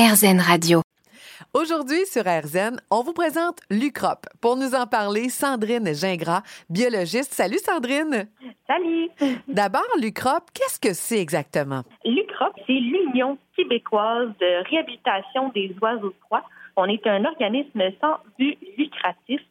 RZN Radio. Aujourd'hui sur RZN, on vous présente l'UCROP. Pour nous en parler, Sandrine Gingras, biologiste. Salut Sandrine. Salut. D'abord, l'UCROP, qu'est-ce que c'est exactement? L'UCROP, c'est l'Union québécoise de réhabilitation des oiseaux de proie. On est un organisme sans but lucratif.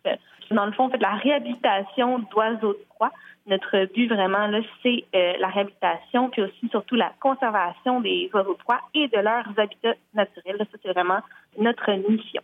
Dans le fond, on fait la réhabilitation d'oiseaux de proie notre but vraiment, là, c'est euh, la réhabilitation, puis aussi surtout la conservation des oiseaux de proie et de leurs habitats naturels. ça, c'est vraiment notre mission.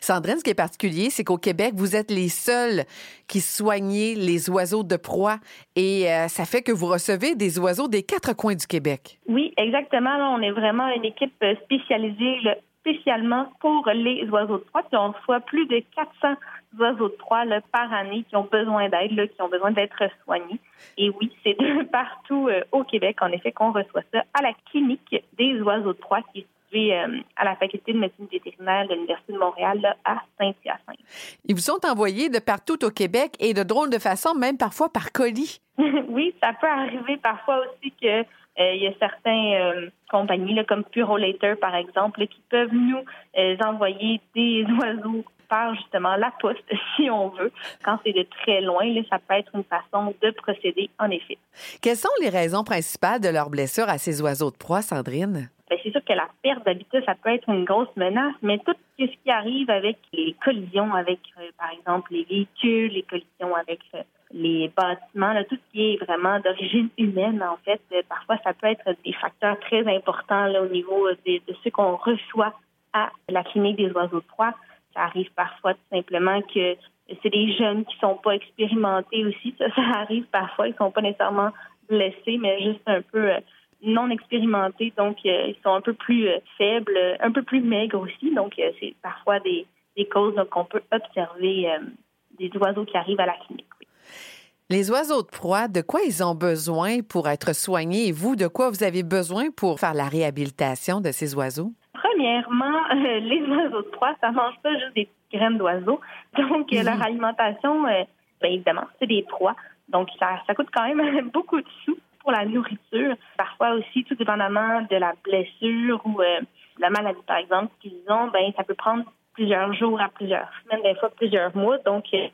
Sandrine, ce qui est particulier, c'est qu'au Québec, vous êtes les seuls qui soignez les oiseaux de proie et euh, ça fait que vous recevez des oiseaux des quatre coins du Québec. Oui, exactement. on est vraiment une équipe euh, spécialisée spécialement pour les oiseaux de proie. Puis on reçoit plus de 400 oiseaux de proie par année qui ont besoin d'aide, qui ont besoin d'être soignés. Et oui, c'est de partout euh, au Québec, en effet, qu'on reçoit ça à la clinique des oiseaux de proie qui est située euh, à la faculté de médecine vétérinaire de l'Université de Montréal à Saint-Hyacinthe. Ils vous sont envoyés de partout au Québec et de drôles de façon, même parfois par colis. oui, ça peut arriver parfois aussi que il y a certaines compagnies comme Purolator, par exemple, qui peuvent nous envoyer des oiseaux par justement la poste, si on veut. Quand c'est de très loin, ça peut être une façon de procéder, en effet. Quelles sont les raisons principales de leur blessure à ces oiseaux de proie, Sandrine? Bien, c'est sûr que la perte d'habitat, ça peut être une grosse menace, mais tout ce qui arrive avec les collisions avec, euh, par exemple, les véhicules, les collisions avec euh, les bâtiments, tout ce qui est vraiment d'origine humaine, en fait, euh, parfois, ça peut être des facteurs très importants là, au niveau de, de ce qu'on reçoit à la clinique des oiseaux de ça arrive parfois tout simplement que c'est des jeunes qui sont pas expérimentés aussi. Ça, ça arrive parfois. Ils sont pas nécessairement blessés, mais juste un peu euh, non expérimentés. Donc, euh, ils sont un peu plus euh, faibles, un peu plus maigres aussi. Donc, c'est parfois des, causes qu'on peut observer des oiseaux qui arrivent à la clinique. Les oiseaux de proie, de quoi ils ont besoin pour être soignés? Et vous, de quoi vous avez besoin pour faire la réhabilitation de ces oiseaux? Premièrement, les oiseaux de proie, ça mange pas juste des graines d'oiseaux. Donc, leur mhm. alimentation, euh, bien évidemment, c'est des proies. Donc, ça, ça coûte quand même beaucoup de sous pour la nourriture. Parfois aussi, tout dépendamment de la blessure ou euh, la maladie, par exemple, qu'ils ont, ben ça peut prendre plusieurs jours à plusieurs semaines, des fois plusieurs mois. Donc, euh,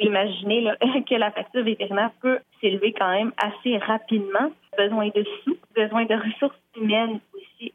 imaginez que la facture vétérinaire peut s'élever quand même assez rapidement. Besoin de sous, besoin de ressources humaines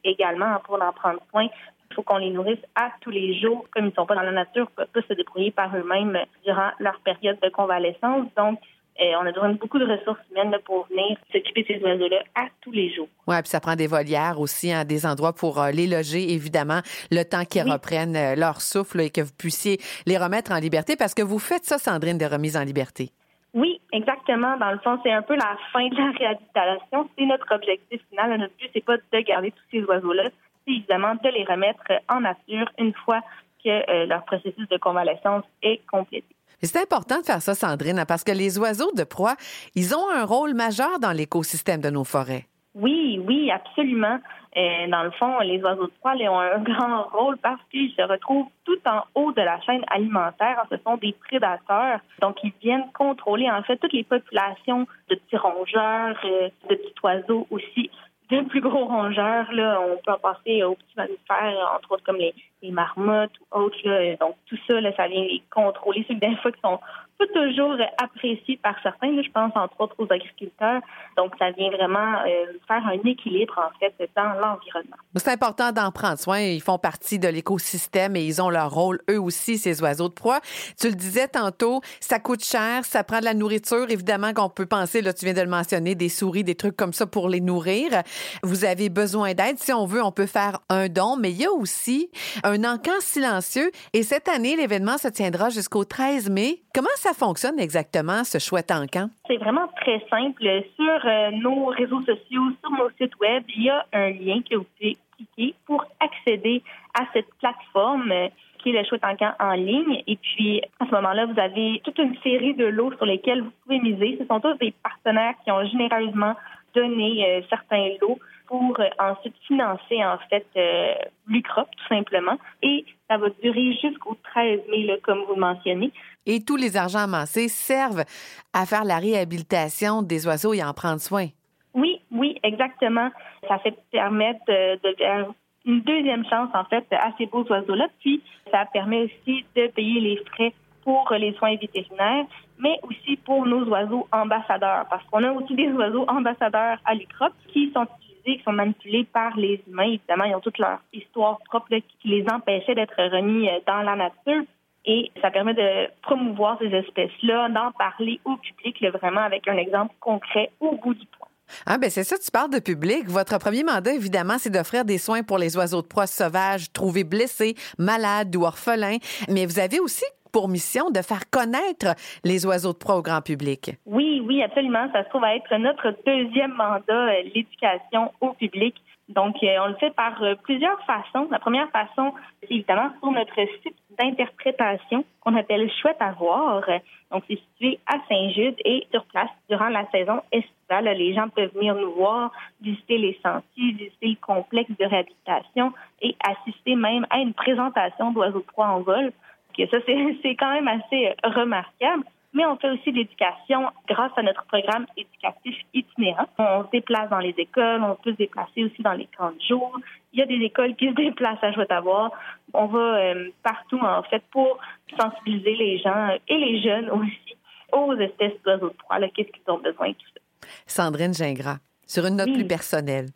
également pour en prendre soin. Il faut qu'on les nourrisse à tous les jours. Comme ils ne sont pas dans la nature, ils peuvent pas se débrouiller par eux-mêmes durant leur période de convalescence. Donc, euh, on a besoin de beaucoup de ressources humaines pour venir s'occuper de ces oiseaux-là à tous les jours. Oui, puis ça prend des volières aussi, hein, des endroits pour euh, les loger, évidemment, le temps qu'ils reprennent euh, leur souffle et que vous puissiez les remettre en liberté, parce que vous faites ça, Sandrine, de remise en liberté. Oui, exactement. Dans le fond, c'est un peu la fin de la réhabilitation. C'est notre objectif final. Notre but, c'est pas de garder tous ces oiseaux-là, c'est évidemment de les remettre en nature une fois que euh, leur processus de convalescence est complété. C'est important de faire ça, Sandrine, parce que les oiseaux de proie, ils ont un rôle majeur dans l'écosystème de nos forêts. Oui, oui, absolument. Euh, dans le fond, les oiseaux de proie ont un grand rôle parce qu'ils se retrouvent tout en haut de la chaîne alimentaire. Ce sont des prédateurs. Donc, ils viennent contrôler, en fait, toutes les populations de petits rongeurs, euh, de petits oiseaux aussi. De plus gros rongeurs, là, on peut en passer aux petits mammifères, entre autres comme les, marmottes ou autres. Donc, tout ça, ça vient les contrôler. Ceux des fois qui sont pas toujours apprécié par certains. je pense entre autres aux agriculteurs. Donc, ça vient vraiment euh, faire un équilibre, en fait, dans l'environnement. C'est important d'en prendre soin. Ils font partie de l'écosystème et ils ont leur rôle, eux aussi, ces oiseaux de proie. Tu le disais tantôt, ça coûte cher, ça prend de la nourriture. Évidemment qu'on peut penser, là, tu viens de le mentionner, des souris, des trucs comme ça pour les nourrir. Vous avez besoin d'aide. Si on veut, on peut faire un don, mais il y a aussi un encan silencieux. Et cette année, l'événement se tiendra jusqu'au 13 mai. Comment ça fonctionne exactement, ce chouette encan? C'est vraiment très simple. Sur euh, nos réseaux sociaux, sur nos sites web, il y a un lien que vous pouvez cliquer pour accéder à cette plateforme euh, qui est le chouette encan en ligne. Et puis, à ce moment-là, vous avez toute une série de lots sur lesquels vous pouvez miser. Ce sont tous des partenaires qui ont généreusement donné euh, certains lots pour ensuite financer en fait l'UCROP tout simplement. Et ça va durer jusqu'au 13 mai, comme vous le mentionnez. Et tous les argents amassés servent à faire la réhabilitation des oiseaux et à en prendre soin. Oui, oui, exactement. Ça fait permettre de, une deuxième chance, en fait, à ces beaux oiseaux-là. Puis, ça permet aussi de payer les frais pour les soins vétérinaires, mais aussi pour nos oiseaux ambassadeurs, parce qu'on a aussi des oiseaux ambassadeurs à l'UCROP qui sont utilisés, qui sont manipulés par les humains. Évidemment, ils ont toute leur histoire propre qui les empêchait d'être remis euh, dans la nature. Et ça permet de promouvoir ces espèces-là, d'en parler au public, vraiment avec un exemple concret au bout du point. Ah ben c'est ça, tu parles de public. Votre premier mandat, évidemment, c'est d'offrir des soins pour les oiseaux de proie sauvages trouvés blessés, malades ou orphelins. Mais vous avez aussi pour mission de faire connaître les oiseaux de proie au grand public. Oui, oui, absolument. Ça se trouve à être notre deuxième mandat, euh, l'éducation au public. Donc, euh, on le fait par euh, plusieurs façons. La première façon, c'est évidemment sur notre site d'interprétation qu'on appelle Chouette à voir. Donc, c'est situé à Saint-Jude et sur place durant la saison estivale. Les gens peuvent venir nous voir, visiter les sentiers, visiter le complexe de réhabilitation et assister même à une présentation d'oiseaux de proie en vol. Ça, c'est quand même assez remarquable mais on fait aussi de l'éducation grâce à notre programme éducatif itinérant. On se déplace dans les écoles, on peut se déplacer aussi dans les camps de jour. Il y a des écoles qui se déplacent à Joie-Avoir. On va euh, partout, en fait, pour sensibiliser les gens et les jeunes aussi aux espèces d'oiseaux de proie, qu'est-ce qu'ils ont besoin, tout ça. Sandrine Gingras, sur une note plus personnelle.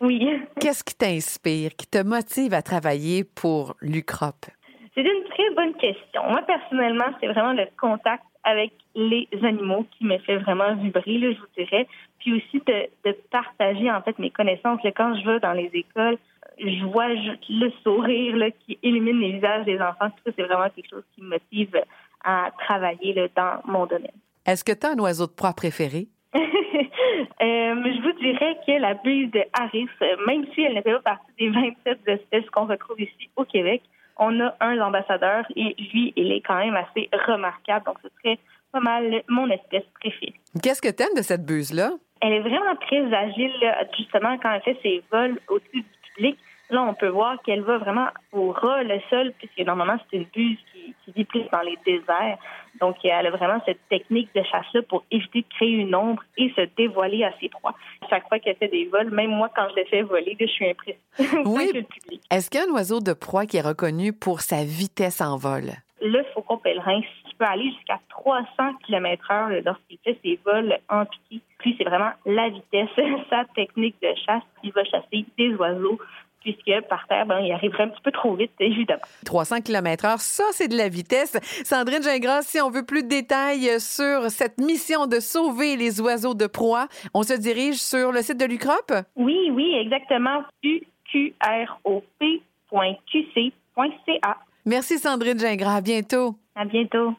Oui. Qu'est-ce qui t'inspire, qui te motive à travailler pour l'UCROP? C'est une très bonne question. Moi, personnellement, c'est vraiment le contact avec les animaux qui me fait vraiment vibrer, là, je vous dirais. Puis aussi de, partager en fait mes connaissances. quand je vais dans les écoles, je vois le sourire là, qui illumine les visages des enfants. Tout ça, c'est vraiment quelque chose qui me motive à travailler là, dans mon domaine. Est-ce que tu as un oiseau de proie préféré? Euh, je vous dirais que la buse de Harris, même si elle n'était pas partie des 27 espèces qu'on retrouve ici au Québec, on a un ambassadeur et lui, il est quand même assez remarquable. Donc, ce serait pas mal mon espèce préférée. Qu'est-ce que tu aimes de cette buse-là? Elle est vraiment très agile, justement, quand elle fait ses vols au-dessus du public. Là, on peut voir qu'elle va vraiment au ras le sol, puisque normalement, c'est une buse qui, vit plus dans les déserts. Donc, elle a vraiment cette technique de chasse-là pour éviter de créer une ombre et se dévoiler à ses proies. Chaque fois qu'elle fait des vols, même moi, quand je l'ai fait voler, je suis impressionnée. Oui. Est-ce qu'il y a un oiseau de proie qui est reconnu pour sa vitesse en vol? Le faucon pèlerin, peut aller jusqu'à 300 km heure lorsqu'il fait ses vols en piqué. Puis, c'est vraiment la vitesse, sa technique de chasse. Il va chasser des oiseaux puisque par terre, ben, il arriverait un petit peu trop vite, évidemment. 300 km h ça, c'est de la vitesse. Sandrine Gingras, si on veut plus de détails sur cette mission de sauver les oiseaux de proie, on se dirige sur le site de l'UCROP? Oui, oui, exactement. uqrop.qc.ca. Merci Sandrine Gingras. À bientôt. À bientôt.